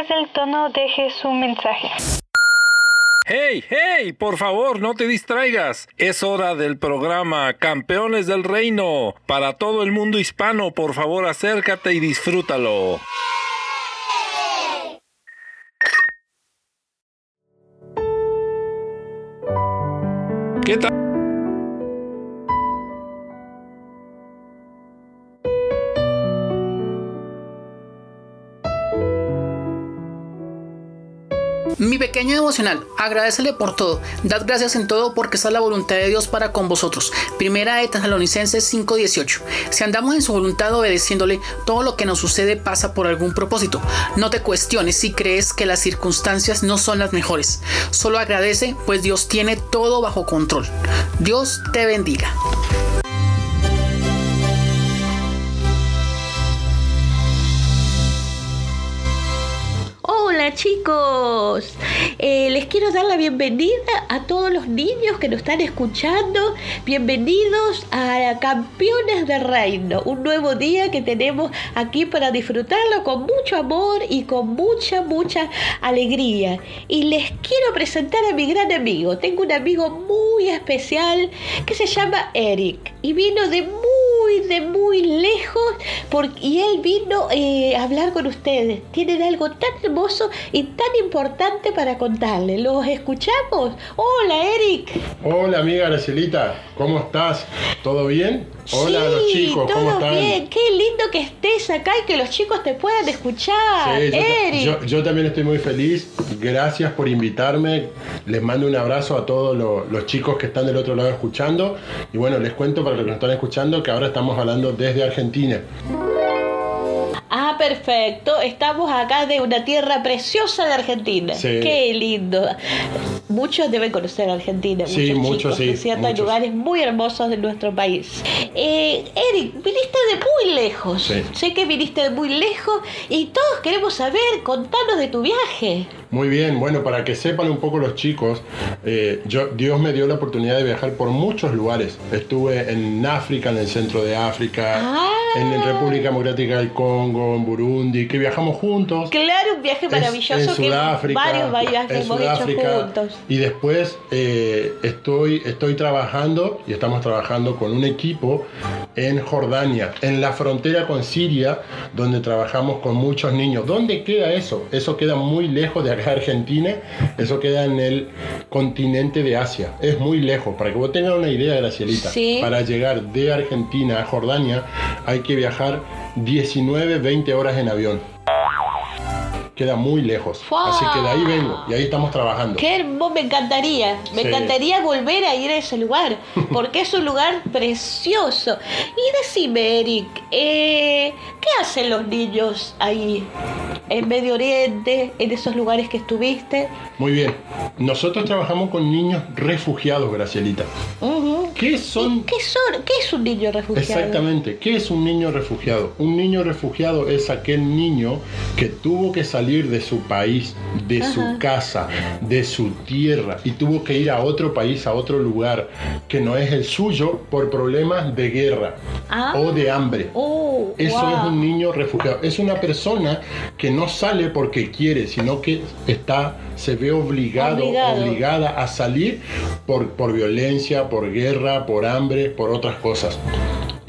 Después del tono deje su mensaje. ¡Hey, hey! Por favor, no te distraigas. Es hora del programa Campeones del Reino. Para todo el mundo hispano, por favor, acércate y disfrútalo. ¿Qué tal? Pequeño devocional, agradecele por todo, dad gracias en todo porque está la voluntad de Dios para con vosotros. Primera de Tesalonicenses 5:18. Si andamos en su voluntad obedeciéndole, todo lo que nos sucede pasa por algún propósito. No te cuestiones si crees que las circunstancias no son las mejores. Solo agradece, pues Dios tiene todo bajo control. Dios te bendiga. Chicos, Eh, les quiero dar la bienvenida a todos los niños que nos están escuchando. Bienvenidos a Campeones del Reino, un nuevo día que tenemos aquí para disfrutarlo con mucho amor y con mucha, mucha alegría. Y les quiero presentar a mi gran amigo. Tengo un amigo muy especial que se llama Eric y vino de de muy lejos por- y él vino eh, a hablar con ustedes. Tienen algo tan hermoso y tan importante para contarles. ¿Los escuchamos? Hola, Eric. Hola amiga Gracielita, ¿cómo estás? ¿Todo bien? Hola a los chicos, ¿cómo todo están? bien. Qué lindo que estés acá y que los chicos te puedan escuchar. Sí, yo, Eric. yo- yo también estoy muy feliz. Gracias por invitarme. Les mando un abrazo a todos lo- los chicos que están del otro lado escuchando. Y bueno, les cuento para los que nos están escuchando que ahora estamos hablando desde Argentina. Perfecto. Estamos acá de una tierra preciosa de Argentina. Sí. Qué lindo. Muchos deben conocer Argentina. Sí, muchos, sí, muchos. lugares muy hermosos de nuestro país. Eh, Eric, viniste de muy lejos. Sí. Sé que viniste de muy lejos y todos queremos saber, contanos de tu viaje. Muy bien, bueno, para que sepan un poco los chicos, eh, yo, Dios me dio la oportunidad de viajar por muchos lugares. Estuve en África, en el centro de África, Ah. En República Democrática del Congo, en Burundi, que viajamos juntos. Claro, un viaje Es- maravilloso en que Sudáfrica, varios viajes en hemos Sudáfrica. hecho juntos. Y después eh, estoy, estoy trabajando y estamos trabajando con un equipo en Jordania, en la frontera con Siria, donde trabajamos con muchos niños. ¿Dónde queda eso? Eso queda muy lejos de acá Argentina, eso queda en el continente de Asia. Es muy lejos. Para que vos tengas una idea, Gracielita, Sí. para llegar de Argentina a Jordania hay que viajar 19, 20 horas en avión queda muy lejos. ¡Fua! Así que de ahí vengo y ahí estamos trabajando. Qué hermoso, me encantaría, me Sí. encantaría volver a ir a ese lugar, porque es un lugar precioso. Y decime, Eric, eh, ¿qué hacen los niños ahí, en Medio Oriente, en esos lugares que estuviste? Muy bien. Nosotros trabajamos con niños refugiados, Gracielita. Ujú. ¿Qué son? ¿Qué, son, ¿Qué es un niño refugiado? Exactamente. ¿Qué es un niño refugiado? Un niño refugiado es aquel niño que tuvo que salir de su país, de Ajá. su casa, de su tierra y tuvo que ir a otro país, a otro lugar que no es el suyo por problemas de guerra Ah. o de hambre. Oh, Eso wow. es un niño refugiado. Es una persona que no sale porque quiere, sino que está, se ve obligado, Obligado. obligada a salir por, por violencia, por guerra, por hambre, por otras cosas.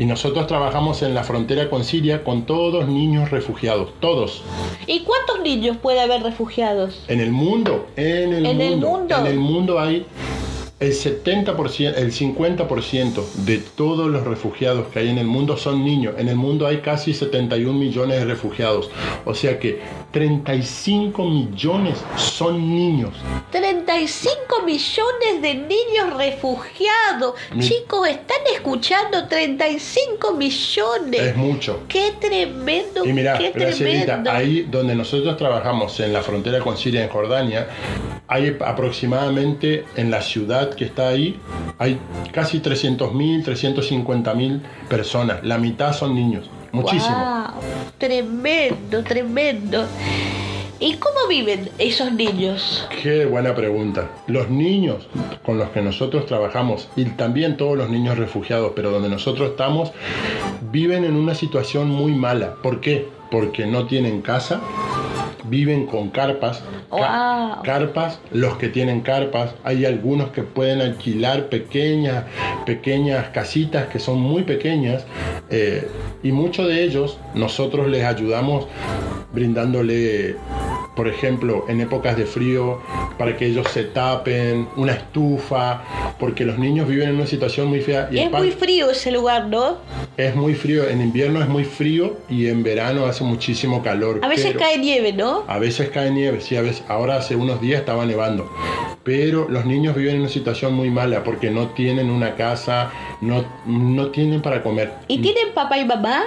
Y nosotros trabajamos en la frontera con Siria con todos niños refugiados, todos. ¿Y cuántos niños puede haber refugiados? En el mundo, en el, ¿En el mundo, mundo? en el mundo hay El 70%, el 50% de todos los refugiados que hay en el mundo son niños. En el mundo hay casi 71 millones de refugiados. O sea que 35 millones son niños. 35 millones de niños refugiados. Mi- Chicos, están escuchando 35 millones. Es mucho. Qué tremendo, Y mira, qué tremendo. ahí donde nosotros trabajamos, en la frontera con Siria, en Jordania, hay aproximadamente en la ciudad que está ahí, hay casi 300.000, 350.000 personas. La mitad son niños. Muchísimo. Wow, tremendo, tremendo. ¿Y cómo viven esos niños? Qué buena pregunta. Los niños con los que nosotros trabajamos y también todos los niños refugiados, pero donde nosotros estamos, viven en una situación muy mala. ¿Por qué? Porque no tienen casa, viven con carpas. ca- Wow. Carpas, los que tienen carpas, hay algunos que pueden alquilar pequeñas, pequeñas casitas que son muy pequeñas eh, y muchos de ellos nosotros les ayudamos brindándole por ejemplo, en épocas de frío, para que ellos se tapen, una estufa, porque los niños viven en una situación muy fea. Y Es muy frío ese lugar, ¿no? es muy frío, en invierno es muy frío y en verano hace muchísimo calor. A veces pero- cae nieve, ¿no? a veces cae nieve, sí, a veces, ahora hace unos días estaba nevando. Pero los niños viven en una situación muy mala porque no tienen una casa, no, no tienen para comer. ¿Y tienen papá y mamá?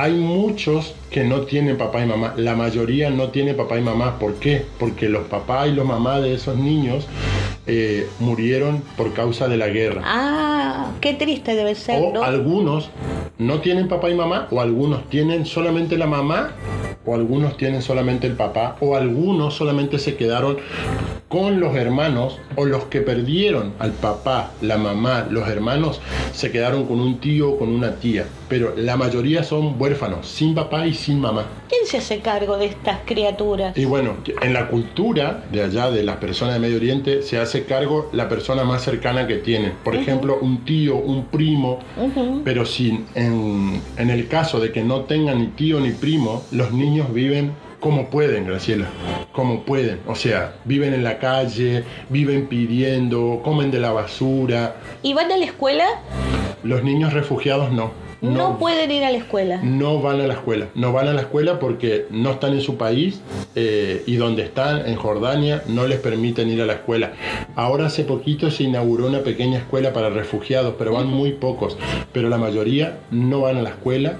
Hay muchos que no tienen papá y mamá. La mayoría no tiene papá y mamá. ¿Por qué? Porque los papás y los mamás de esos niños eh, murieron por causa de la guerra. Ah, qué triste debe ser, O ¿no? algunos no tienen papá y mamá, o algunos tienen solamente la mamá, o algunos tienen solamente el papá, o algunos solamente se quedaron con los hermanos, o los que perdieron al papá, la mamá, los hermanos, se quedaron con un tío o con una tía. Pero la mayoría son huérfanos, sin papá y sin mamá. ¿Quién se hace cargo de estas criaturas? Y bueno, en la cultura de allá, de las personas de Medio Oriente, se hace cargo la persona más cercana que tienen. Por ejemplo, un tío, un primo. Pero si en, en el caso de que no tengan ni tío ni primo, los niños viven como pueden, Graciela. Como pueden. O sea, viven en la calle, viven pidiendo, comen de la basura. ¿Y van a la escuela? Los niños refugiados no. No, pueden ir a la escuela. No van a la escuela, no van a la escuela porque no están en su país eh, y donde están, en Jordania, no les permiten ir a la escuela. Ahora hace poquito se inauguró una pequeña escuela para refugiados, pero van muy pocos, pero la mayoría no van a la escuela.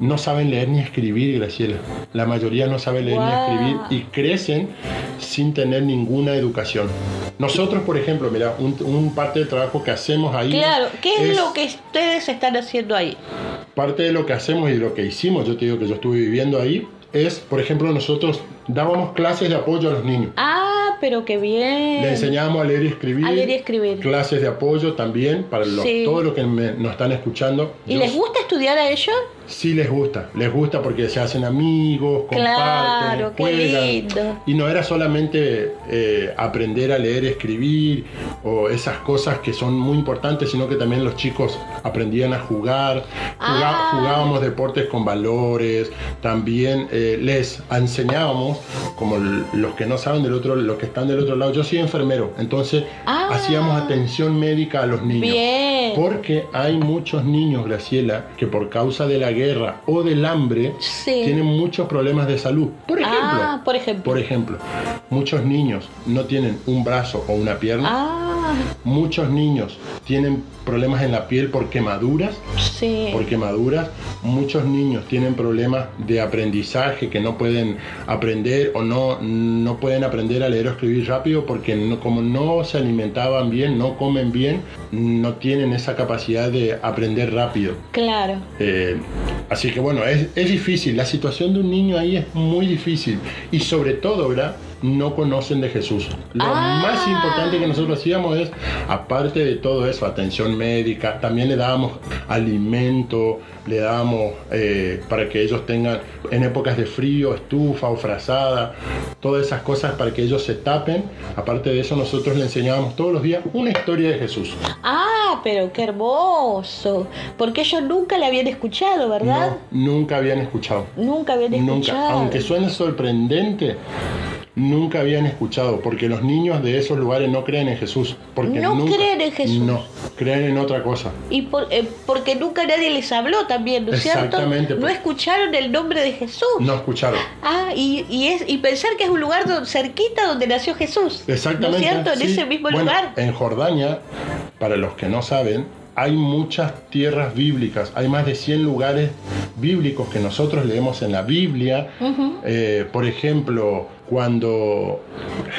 No saben leer ni escribir, Graciela. La mayoría no sabe leer ni escribir y crecen sin tener ninguna educación. Nosotros, por ejemplo, mira, un, un parte del trabajo que hacemos ahí. Claro, ¿qué es, lo que ustedes están haciendo ahí? Parte de lo que hacemos y lo que hicimos, yo te digo que yo estuve viviendo ahí, es, por ejemplo, nosotros dábamos clases de apoyo a los niños. Ah, pero qué bien. Le enseñábamos a leer y escribir. A leer y escribir. Clases de apoyo también para los, Sí. todos los que me- nos están escuchando. ¿Y les gusta estudiar a ellos? Sí les gusta, les gusta porque se hacen amigos, comparten, Claro, qué lindo. Y no era solamente eh, aprender a leer, escribir o esas cosas que son muy importantes, sino que también los chicos aprendían a jugar, Juga- Ah. jugábamos deportes con valores, también eh, les enseñábamos, como los que no saben del otro, los que están del otro lado, yo soy enfermero, entonces Ah. hacíamos atención médica a los niños. Bien. Porque hay muchos niños, Graciela, que por causa de la guerra o del hambre Sí. tienen muchos problemas de salud. Por ejemplo, Ah, por ejemplo. por ejemplo, muchos niños no tienen un brazo o una pierna. Ah, Muchos niños tienen problemas en la piel por quemaduras. sí. Por quemaduras. Muchos niños tienen problemas de aprendizaje que no pueden aprender o no, no pueden aprender a leer o escribir rápido porque no- como no se alimentaban bien, no comen bien, no tienen esa capacidad de aprender rápido. Claro. Eh, así que bueno, es, es difícil. La situación de un niño ahí es muy difícil. Y sobre todo, ¿verdad? No conocen de Jesús. Lo Ah. más importante que nosotros hacíamos es, aparte de todo eso, atención médica, también le dábamos alimento, le dábamos eh, para que ellos tengan en épocas de frío, estufa o frazada, todas esas cosas para que ellos se tapen. Aparte de eso, nosotros le enseñábamos todos los días una historia de Jesús. Ah, pero qué hermoso. Porque ellos nunca la habían escuchado, ¿verdad? No, nunca habían escuchado. Nunca habían escuchado. Nunca, aunque suene sorprendente, nunca habían escuchado, porque los niños de esos lugares no creen en Jesús. Porque No nunca- creen en Jesús. No, creen en otra cosa. Y por- eh, porque nunca nadie les habló también, ¿no es cierto? Exactamente, No escucharon el nombre de Jesús. No escucharon. Ah, y, y, es, y pensar que es un lugar cerquita donde nació Jesús. Exactamente. ¿No es cierto? En ese mismo Bueno, lugar. En Jordania, para los que no saben, hay muchas tierras bíblicas, hay más de 100 lugares bíblicos que nosotros leemos en la Biblia. Eh, por ejemplo, cuando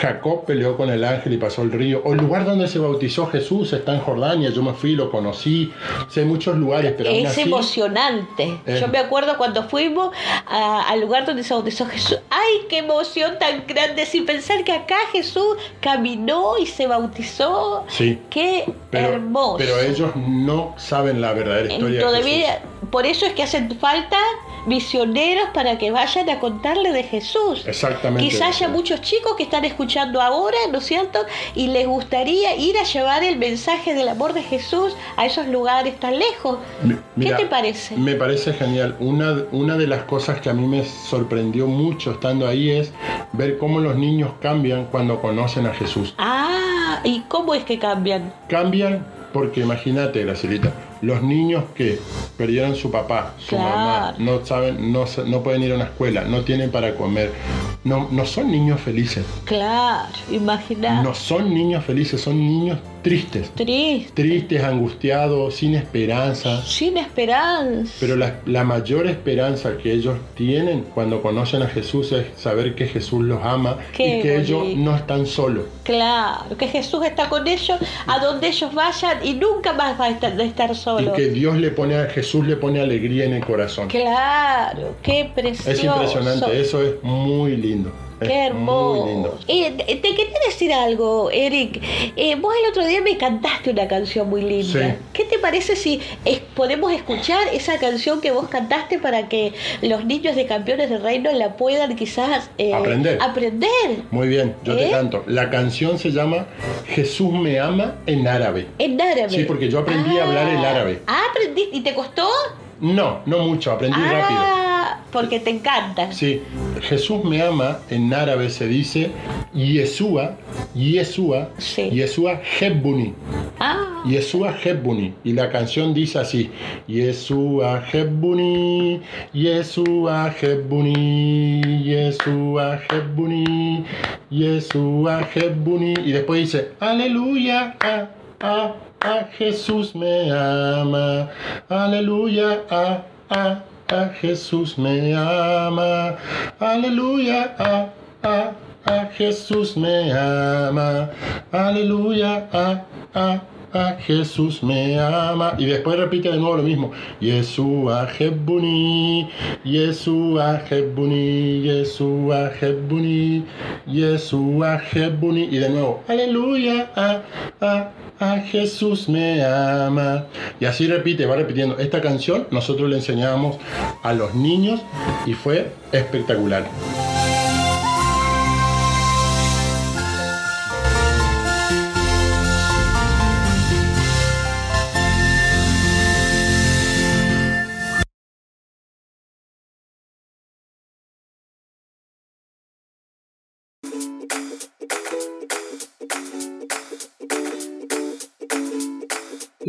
Jacob peleó con el ángel y pasó el río, o el lugar donde se bautizó Jesús está en Jordania, yo me fui, lo conocí, hay muchos lugares, pero Es así, emocionante. Eh. Yo me acuerdo cuando fuimos a- al lugar donde se bautizó Jesús. ¡Ay, qué emoción tan grande! Sin pensar que acá Jesús caminó y se bautizó. Sí. ¡Qué pero, hermoso! pero ellos no saben la verdadera historia de Todavía, Jesús. Por eso es que hacen falta misioneros para que vayan a contarle de Jesús. Exactamente. Quizá haya muchos chicos que están escuchando ahora, ¿no es cierto? Y les gustaría ir a llevar el mensaje del amor de Jesús a esos lugares tan lejos. Mira, ¿Qué te parece? Me parece genial. Una, una de las cosas que a mí me sorprendió mucho estando ahí es ver cómo los niños cambian cuando conocen a Jesús. Ah, ¿y cómo es que cambian? Cambian porque imagínate, Gracilita, los niños que perdieron su papá, su Claro. mamá, no saben, no, no pueden ir a una escuela, no tienen para comer, no, no son niños felices. Claro, imagina. No son niños felices, son niños tristes. Triste, Tristes, angustiados, sin esperanza. sin esperanza. Pero la, la mayor esperanza que ellos tienen cuando conocen a Jesús es saber que Jesús los ama Qué y que ellos no están solos. Claro, que Jesús está con ellos a donde ellos vayan y nunca más va a estar, de estar Y solo. que Dios le pone a Jesús le pone alegría en el corazón. Claro, qué precioso. Es impresionante, eso es muy lindo. Qué hermoso. Muy lindo. Eh, te quería decir algo, Eric. Eh, vos el otro día me cantaste una canción muy linda. Sí. ¿Qué te parece si es- podemos escuchar esa canción que vos cantaste para que los niños de campeones del reino la puedan quizás eh, Aprender. aprender Muy bien, yo te canto. La canción se llama Jesús me ama en árabe. en árabe? Sí, porque yo aprendí a hablar el árabe. Ah, aprendí. ¿Y te costó? No, no mucho, aprendí rápido. Porque te encanta. Sí, Jesús me ama en árabe se dice Yeshua, Yeshua, Sí. Yeshua Hebbuni. Ah, Yeshua Hebbuni. Y la canción dice así: Yeshua Hebbuni, Yeshua Hebbuni, Yeshua Hebbuni, Yeshua Hebbuni. Y después dice: Aleluya, ah, ah, ah, Jesús me ama. Aleluya, ah, ah, ah, Jesús me ama. Aleluya, ah, ah, ah, Jesús me ama. Aleluya, ah, ah. Ah, Jesús me ama. Y después repite de nuevo lo mismo. Yeshua Hebbuni, Yeshua Hebbuni, Yeshua Hebbuni, Yeshua Hebbuni. Y de nuevo, aleluya, ah, ah, ah, Jesús me ama. Y así repite, va repitiendo. Esta canción nosotros le enseñábamos a los niños y fue espectacular.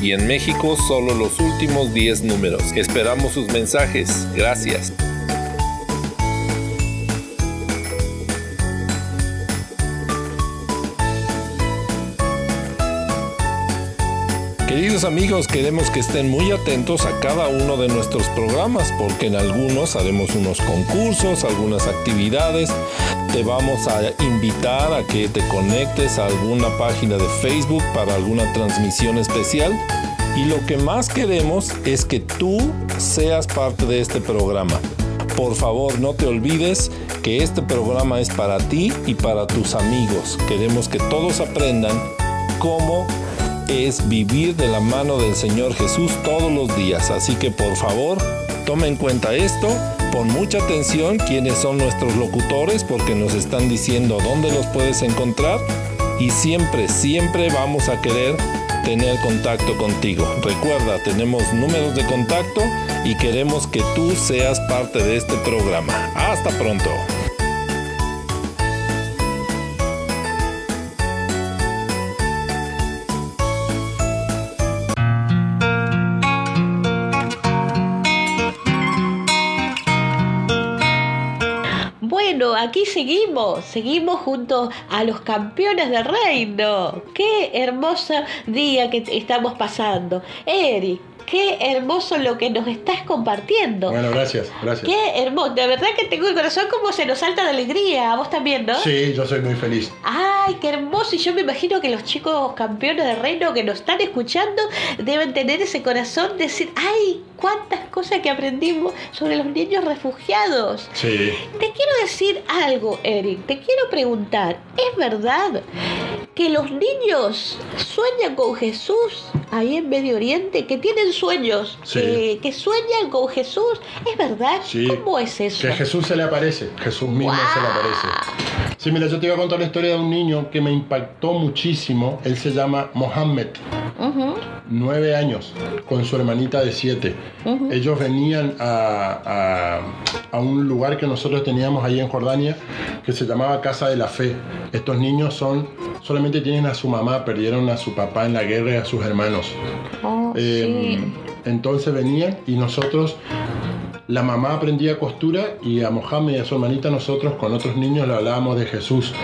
y en México solo los últimos 10 números. Esperamos sus mensajes. Gracias. Queridos amigos, queremos que estén muy atentos a cada uno de nuestros programas porque en algunos haremos unos concursos, algunas actividades. Te vamos a invitar a que te conectes a alguna página de Facebook para alguna transmisión especial. Y lo que más queremos es que tú seas parte de este programa. por favor no te olvides que este programa es para ti y para tus amigos. Queremos que todos aprendan cómo es vivir de la mano del Señor Jesús todos los días. Así que por favor, toma en cuenta esto, pon mucha atención quiénes son nuestros locutores porque nos están diciendo dónde los puedes encontrar y siempre, siempre vamos a querer tener contacto contigo. Recuerda, tenemos números de contacto y queremos que tú seas parte de este programa. Hasta pronto. Seguimos, seguimos junto a los campeones del reino. Qué hermoso día que estamos pasando. Eric, qué hermoso lo que nos estás compartiendo. Bueno, gracias, gracias. Qué hermoso. De verdad que tengo el corazón como se nos salta de alegría. ¿Vos también, no? Sí, yo soy muy feliz. Ay, qué hermoso. Y yo me imagino que los chicos campeones del reino que nos están escuchando deben tener ese corazón de decir, ay, cuántas cosas que aprendimos sobre los niños refugiados. Sí. Te quiero decir algo, Eric. Te quiero preguntar, ¿es verdad que los niños sueñan con Jesús ahí en Medio Oriente? Que tienen sueños, Sí. que, que sueñan con Jesús. ¿Es verdad? Sí. ¿Cómo es eso? Que Jesús se le aparece, Jesús mismo se le aparece. Sí, mira, yo te iba a contar la historia de un niño que me impactó muchísimo. Él se llama Mohammed, Ujú, nueve años, con su hermanita de siete. Ellos venían a, a- a un lugar que nosotros teníamos ahí en Jordania que se llamaba Casa de la Fe. Estos niños son solamente tienen a su mamá, perdieron a su papá en la guerra y a sus hermanos. Oh, Eh, sí. Entonces venían y nosotros, la mamá aprendía costura y a Mohamed y a su hermanita nosotros con otros niños le hablábamos de Jesús.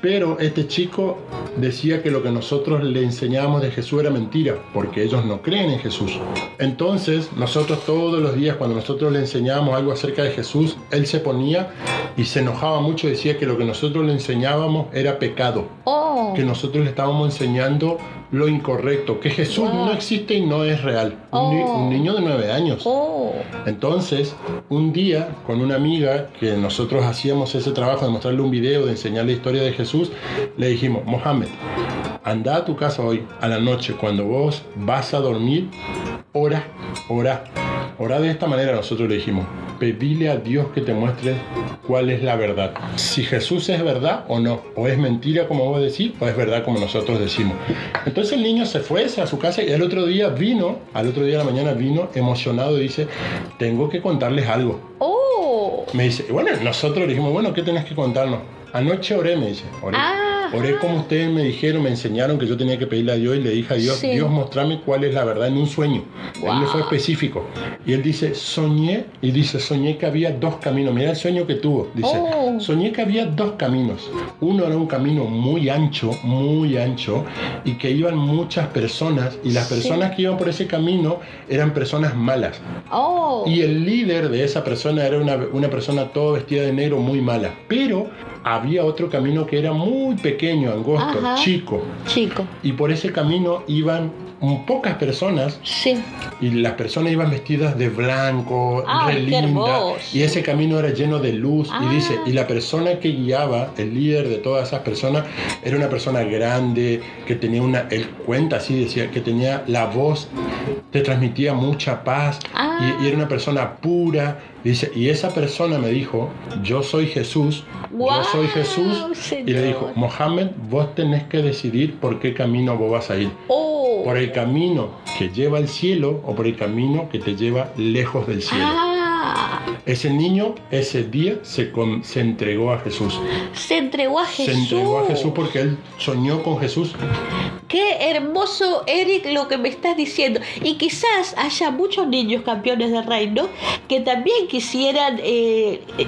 Pero este chico decía que lo que nosotros le enseñábamos de Jesús era mentira, porque ellos no creen en Jesús. Entonces nosotros todos los días cuando nosotros le enseñábamos algo acerca de Jesús, él se ponía y se enojaba mucho, decía que lo que nosotros le enseñábamos era pecado Oh, que nosotros le estábamos enseñando lo incorrecto, que Jesús Wow. no existe y no es real. Un, ni- Oh. un niño de nueve años. oh. Entonces, un día con una amiga que nosotros hacíamos ese trabajo de mostrarle un video, de enseñar la historia de Jesús, le dijimos, Mohamed, anda a tu casa hoy, a la noche, cuando vos vas a dormir, ora, ora. Ora de esta manera, nosotros le dijimos, pedile a Dios que te muestre cuál es la verdad. Si Jesús es verdad o no, o es mentira como vos decís, o es verdad como nosotros decimos. Entonces el niño se fue a su casa y el otro día vino, al otro día de la mañana vino emocionado y dice, tengo que contarles algo. Oh. Me dice, bueno, nosotros le dijimos, bueno, ¿qué tenés que contarnos? Anoche oré, me dice, oré. Ah, Oré como ustedes me dijeron, me enseñaron que yo tenía que pedirle a Dios y le dije a Dios, Sí. Dios, mostrame cuál es la verdad en un sueño. Él le fue específico. Y él dice, soñé, y dice, soñé que había dos caminos. Mira el sueño que tuvo. Dice, Oh. soñé que había dos caminos. Uno era un camino muy ancho, muy ancho, y que iban muchas personas, y las Sí. personas que iban por ese camino eran personas malas. Oh. Y el líder de esa persona era una, una persona toda vestida de negro muy mala. Pero había otro camino que era muy pequeño, angosto, Ajá. chico. Chico. Y por ese camino iban pocas personas Sí. y las personas iban vestidas de blanco, Ay, re qué linda, hermoso. y ese camino era lleno de luz. Ah. Y dice, y la persona que guiaba, el líder de todas esas personas, era una persona grande, que tenía una, él cuenta así, decía, que tenía la voz, te transmitía mucha paz, Ah. y, y era una persona pura. Dice, y esa persona me dijo, yo soy Jesús, yo soy Jesús, y le dijo. Mohammed, vos tenés que decidir por qué camino vos vas a ir Oh. Por el camino que lleva al cielo o por el camino que te lleva lejos del cielo. Ah. Ese niño ese día se, con- se entregó a Jesús. Se entregó a Jesús. Se entregó a Jesús porque él soñó con Jesús. Qué hermoso, Eric, lo que me estás diciendo. Y quizás haya muchos niños campeones del reino que también quisieran eh, eh,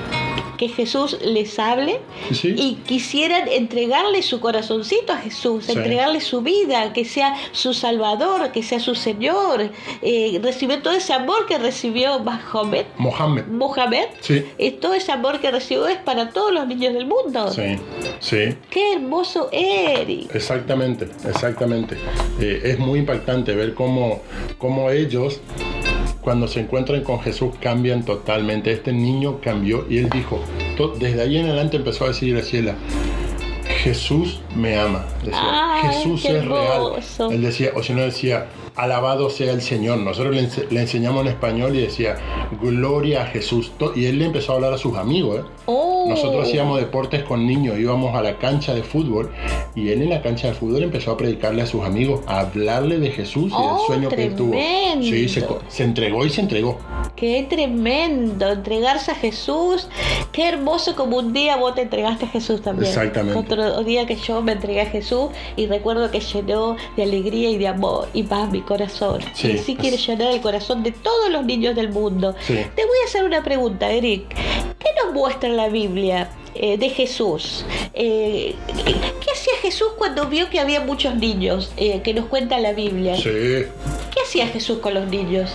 que Jesús les hable ¿Sí? y quisieran entregarle su corazoncito a Jesús, Sí. entregarle su vida, que sea su Salvador, que sea su Señor, eh, recibir todo ese amor que recibió Mahomet, Mohammed. Mohamed. Sí. eh, todo ese amor que recibió es para todos los niños del mundo. Sí, sí, Qué hermoso, Eric. exactamente, exactamente. Eh, es muy impactante ver cómo, cómo ellos, cuando se encuentran con Jesús cambian totalmente. Este niño cambió y él dijo, desde ahí en adelante empezó a decir Graciela, Jesús me ama. Decía, Ay, Jesús es real. Él decía, o si no decía, alabado sea el Señor. Nosotros le, ense- le enseñamos en español y decía, gloria a Jesús. Y él le empezó a hablar a sus amigos. ¿eh? Oh. Nosotros hacíamos deportes con niños, íbamos a la cancha de fútbol y él en la cancha de fútbol empezó a predicarle a sus amigos, a hablarle de Jesús y Oh, del sueño que él tuvo. Sí, se entregó y se entregó. Qué tremendo, entregarse a Jesús. Qué hermoso como un día vos te entregaste a Jesús también. Exactamente. Otro día que yo me entregué a Jesús y recuerdo que llenó de alegría y de amor y paz mi corazón. Sí, y sí quiere llenar el corazón de todos los niños del mundo. Sí. Te voy a hacer una pregunta, Eric. ¿Qué nos muestra la Biblia? eh, de Jesús. Eh, ¿Qué hacía Jesús cuando vio que había muchos niños? eh, que nos cuenta la Biblia. Sí. ¿Qué hacía Jesús con los niños?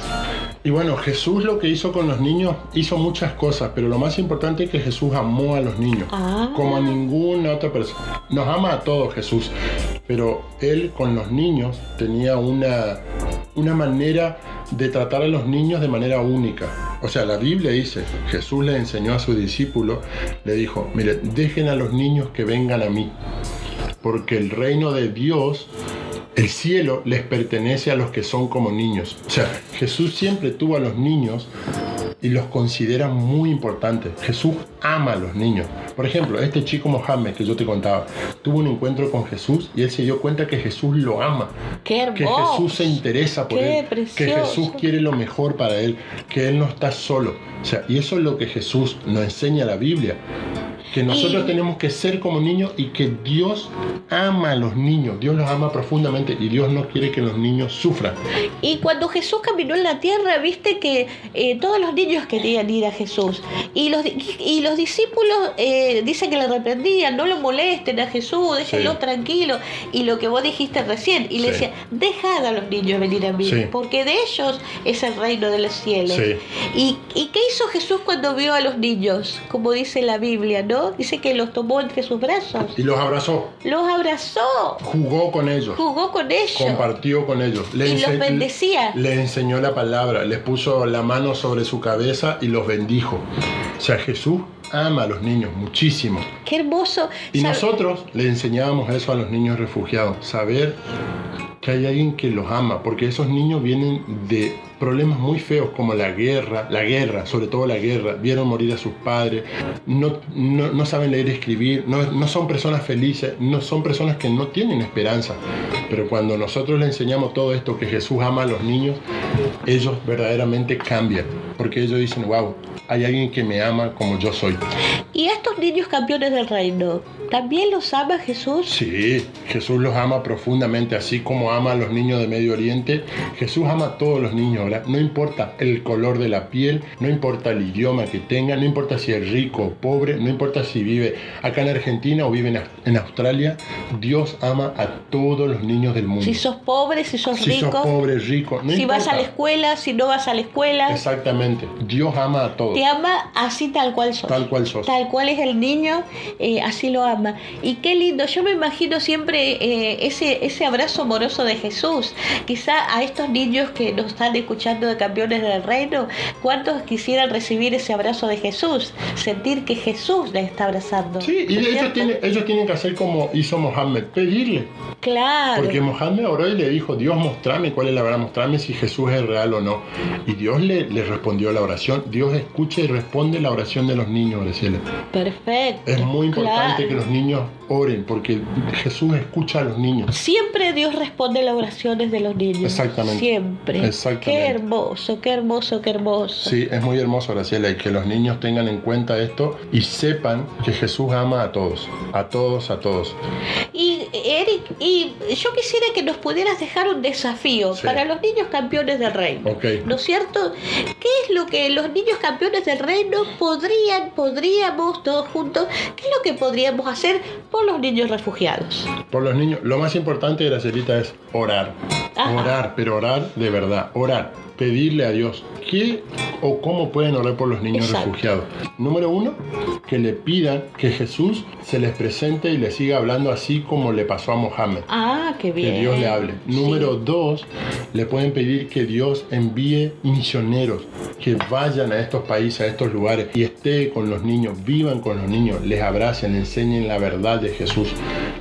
Y bueno, Jesús lo que hizo con los niños, hizo muchas cosas, pero lo más importante es que Jesús amó a los niños, Ah. como a ninguna otra persona. Nos ama a todos Jesús, pero Él con los niños tenía una, una manera de tratar a los niños de manera única. O sea, la Biblia dice, Jesús le enseñó a sus discípulos, le dijo, mire, dejen a los niños que vengan a mí, porque el reino de Dios el cielo les pertenece a los que son como niños. O sea, Jesús siempre tuvo a los niños y los considera muy importantes. Jesús ama a los niños. Por ejemplo, este chico Mohammed que yo te contaba, tuvo un encuentro con Jesús y él se dio cuenta que Jesús lo ama. ¡Qué Que! Jesús se interesa por ¡Qué él. Que precioso! Jesús quiere lo mejor para él. Que él no está solo. O sea, y eso es lo que Jesús nos enseña la Biblia. Que nosotros Y- tenemos que ser como niños y que Dios ama a los niños. Dios los ama profundamente y Dios no quiere que los niños sufran. Y cuando Jesús caminó en la tierra, viste que eh, todos los niños querían ir a Jesús. Y los, y los discípulos eh, dicen que le reprendían, no lo molesten a Jesús, déjenlo Sí. tranquilo. Y lo que vos dijiste recién, y le Sí. decía, dejad a los niños venir a mí, Sí. porque de ellos es el reino de los cielos. ¿Y, ¿Y qué hizo Jesús cuando vio a los niños? Como dice la Biblia, ¿no? Dice que los tomó entre sus brazos, Y los abrazó, los abrazó, jugó con ellos, jugó con ellos. compartió con ellos. Y los bendecía. Le enseñó la palabra, les puso la mano sobre su cabeza y los bendijo. O sea, Jesús ama a los niños muchísimo. Qué hermoso. Y Sab- nosotros le enseñábamos eso a los niños refugiados, saber que hay alguien que los ama, porque esos niños vienen de problemas muy feos como la guerra, la guerra, sobre todo la guerra, vieron morir a sus padres, no, no, no saben leer y escribir, no, no son personas felices, no son personas que no tienen esperanza. Pero cuando nosotros le enseñamos todo esto, que Jesús ama a los niños, ellos verdaderamente cambian, porque ellos dicen, wow, hay alguien que me ama como yo soy. ¿Y estos niños campeones del reino, también los ama Jesús? Sí, Jesús los ama profundamente, así como ama a los niños de Medio Oriente. Jesús ama a todos los niños, ¿verdad? No importa el color de la piel, no importa el idioma que tenga, no importa si es rico o pobre, no importa si vive acá en Argentina o vive en, Aus- en Australia. Dios ama a todos los niños del mundo. Si sos pobre, si sos Si rico, sos pobre, rico, no si vas a la escuela, si no vas a la escuela, Exactamente. Dios ama a todos, te ama así tal cual sos. tal cual sos. Tal cual es el niño, eh, así lo ama. Y qué lindo, yo me imagino siempre eh, ese, ese abrazo amoroso de Jesús. Quizá a estos niños que nos están escuchando de campeones del reino, ¿cuántos quisieran recibir ese abrazo de Jesús? Sentir que Jesús les está abrazando. Sí, y ¿No es ellos tienen, ellos tienen que hacer como hizo Mohammed, pedirle. Claro. Porque Mohammed oró y le dijo, Dios mostrame cuál es la verdad, mostrame si Jesús es real o no. Y Dios le, le respondió la oración. Dios escucha y responde la oración de los niños, Graciela. Perfecto. Es muy importante claro. que los niños oren, porque Jesús escucha a los niños. Siempre Dios responde las oraciones de los niños. Exactamente. Siempre. Exactamente. Qué hermoso, qué hermoso, qué hermoso. Sí, es muy hermoso, Graciela, y que los niños tengan en cuenta esto y sepan que Jesús ama a todos, a todos, a todos. Y Eric, y yo quisiera que nos pudieras dejar un desafío Sí. para los niños campeones del reino. Ok. ¿No es cierto? ¿Qué es lo que los niños campeones del reino podrían, podríamos todos juntos, qué es lo que podríamos hacer por los niños refugiados? Por los niños, lo más importante, Gracielita, es orar. Ajá. Orar, pero orar de verdad, orar. Pedirle a Dios qué o cómo pueden orar por los niños Exacto. refugiados. Número uno, que le pidan que Jesús se les presente y les siga hablando así como le pasó a Mohammed. Ah, qué bien. Que Dios le hable. Número dos, le pueden pedir que Dios envíe misioneros que vayan a estos países, a estos lugares y esté con los niños, vivan con los niños, les abracen, enseñen la verdad de Jesús.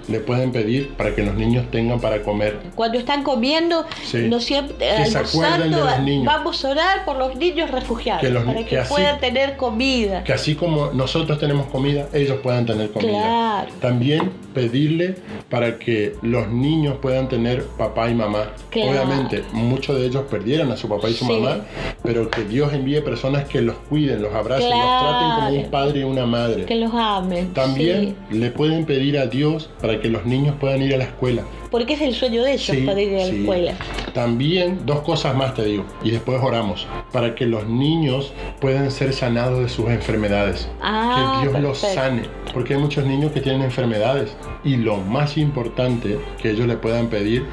Le pueden pedir para que los niños tengan para comer. Cuando están comiendo, Sí. no siempre Que se acuerden de los niños. vamos a orar por los niños refugiados Que los- para que, que así- puedan tener comida. Que así como nosotros tenemos comida, ellos puedan tener comida. Claro. También pedirle para que los niños puedan tener papá y mamá. Claro. Obviamente, muchos de ellos perdieron a su papá y su Sí. mamá, pero que Dios envíe personas que los cuiden, los abracen, los traten como un padre y una madre. Que los amen. También sí. le pueden pedir a Dios para que los niños puedan ir a la escuela. Porque es el sueño de ellos Sí, para ir a la sí. escuela. También dos cosas más te digo, y después oramos, para que los niños puedan ser sanados de sus enfermedades. Ah, que Dios los sane, porque hay muchos niños que tienen enfermedades. Y lo más importante que ellos le puedan pedir,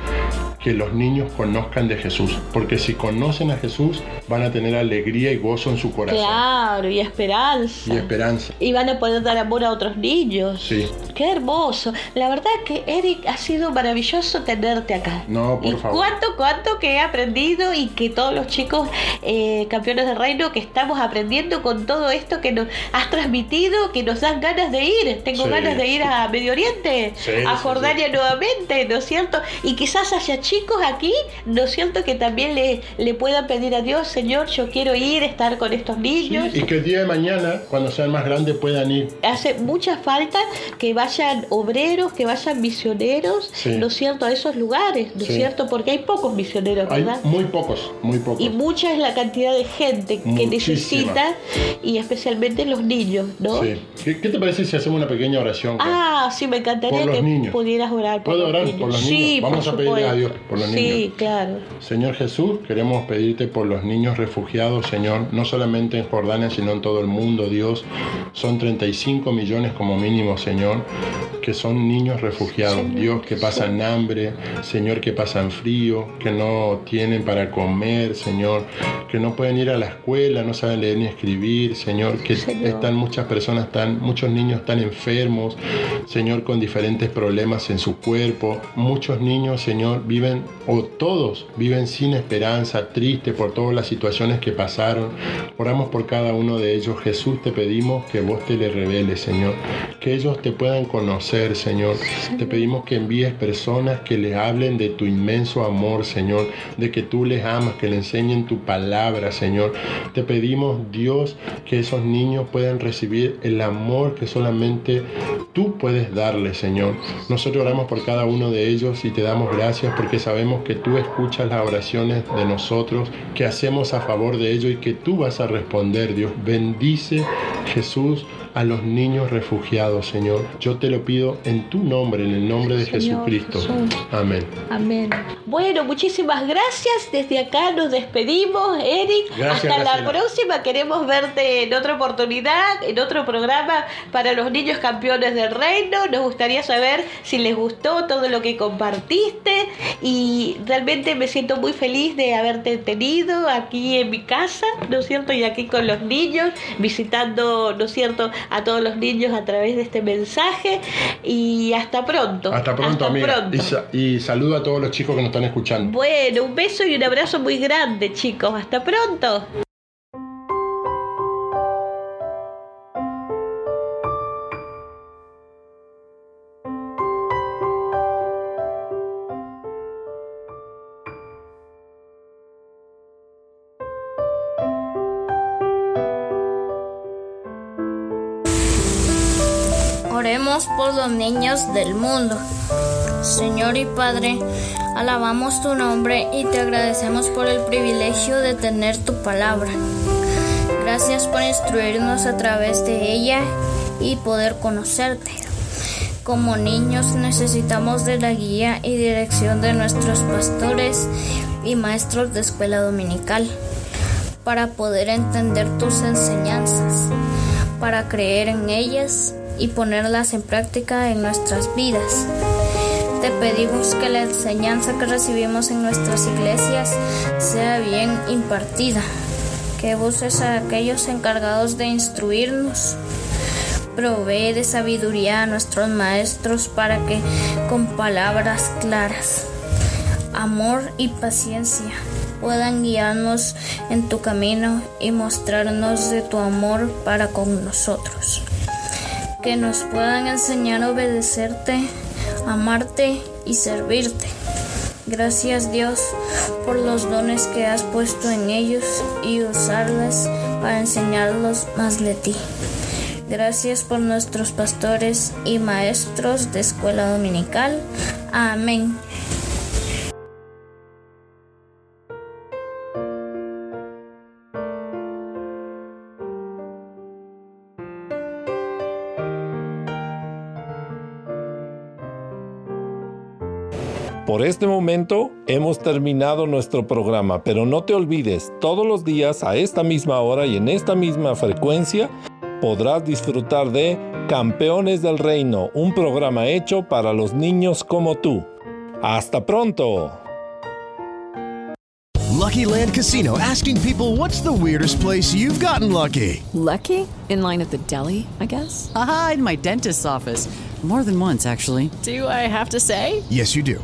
que los niños conozcan de Jesús, porque si conocen a Jesús van a tener alegría y gozo en su corazón Claro, y esperanza. y esperanza. Y van a poder dar amor a otros niños. Sí. Qué hermoso. La verdad que Eric ha sido maravilloso tenerte acá. No, por y favor. cuánto, cuánto que he aprendido y que todos los chicos eh, campeones del reino que estamos aprendiendo con todo esto que nos has transmitido, que nos dan ganas de ir. Tengo Sí. ganas de ir a Medio Oriente, Sí, a Jordania nuevamente, ¿no es cierto? Y quizás haya chicos aquí, ¿no es cierto? Que también le, le puedan pedir a Dios, Señor, yo quiero ir, estar con estos niños. Y que el día de mañana, cuando sean más grandes, puedan ir. Hace mucha falta que vayan obreros, que vayan misioneros, Sí. ¿no es cierto?, a esos lugares, ¿no es Sí. cierto? Porque hay pocos misioneros, Hay muy pocos, muy pocos. Y mucha es la cantidad de gente que necesita, y especialmente los niños, ¿no? Sí. ¿Qué, qué te parece si hacemos una pequeña oración? Ah, sí, me encantaría que niños. pudieras orar por ¿Puedo los orar niños. por los sí, niños? Vamos a pedirle a. Dios por los Sí, niños. claro. Señor Jesús, queremos pedirte por los niños refugiados, Señor, no solamente en Jordania, sino en todo el mundo, Dios. Son 35 millones como mínimo, Señor, que son niños refugiados. Dios, que pasan hambre, Señor, que pasan frío, que no tienen para comer, Señor, que no pueden ir a la escuela, no saben leer ni escribir, Señor, que Señor. están muchas personas, tan, muchos niños están enfermos, Señor, con diferentes problemas en su cuerpo. Muchos niños, Señor, viven, o todos viven sin esperanza, triste por todas las situaciones que pasaron. Oramos por cada uno de ellos. Jesús, te pedimos que vos te le reveles, Señor. Que ellos te puedan conocer, Señor. Te pedimos que envíes personas que les hablen de tu inmenso amor, Señor. De que tú les amas, que le enseñen tu palabra, Señor. Te pedimos, Dios, que esos niños puedan recibir el amor que solamente tú puedes darles, Señor. Nosotros oramos por cada uno de ellos y te damos gracias porque sabemos que tú escuchas las oraciones de nosotros, que hacemos a favor de ellos y que tú vas a responder, Dios. Bendice, Jesús, a los niños refugiados, Señor. Yo te lo pido en tu nombre, en el nombre de Señor Jesucristo. Jesús. Amén. Amén. Bueno, muchísimas gracias. Desde acá nos despedimos, Eric. Gracias, Hasta la próxima. Queremos verte en otra oportunidad, en otro programa para los niños campeones del reino. Nos gustaría saber si les gustó todo lo que compartiste y realmente me siento muy feliz de haberte tenido aquí en mi casa, ¿no es cierto? Y aquí con los niños, visitando, ¿no es cierto?, a todos los niños a través de este mensaje. Y hasta pronto. Hasta pronto, Hasta amiga. pronto. Y, sa- y saludo a todos los chicos que nos están escuchando. Bueno, un beso y un abrazo muy grande, chicos. Hasta pronto. Por los niños del mundo. Señor y Padre, alabamos tu nombre y te agradecemos por el privilegio de tener tu palabra. Gracias por instruirnos a través de ella y poder conocerte. Como niños necesitamos de la guía y dirección de nuestros pastores y maestros de escuela dominical para poder entender tus enseñanzas, para creer en ellas y ponerlas en práctica en nuestras vidas. Te pedimos que la enseñanza que recibimos en nuestras iglesias sea bien impartida, que busques a aquellos encargados de instruirnos. Provee de sabiduría a nuestros maestros para que con palabras claras, amor y paciencia puedan guiarnos en tu camino y mostrarnos de tu amor para con nosotros. Que nos puedan enseñar a obedecerte, amarte y servirte. Gracias Dios por los dones que has puesto en ellos y usarlas para enseñarlos más de ti. Gracias por nuestros pastores y maestros de escuela dominical. Amén. Por este momento hemos terminado nuestro programa, pero no te olvides, todos los días a esta misma hora y en esta misma frecuencia podrás disfrutar de Campeones del Reino, un programa hecho para los niños como tú. Hasta pronto. Lucky Land Casino asking people what's the weirdest place you've gotten lucky? Lucky? In line at the deli, I guess? Aha, in my dentist's office. More than once, actually. Do I have to say? Yes, you do.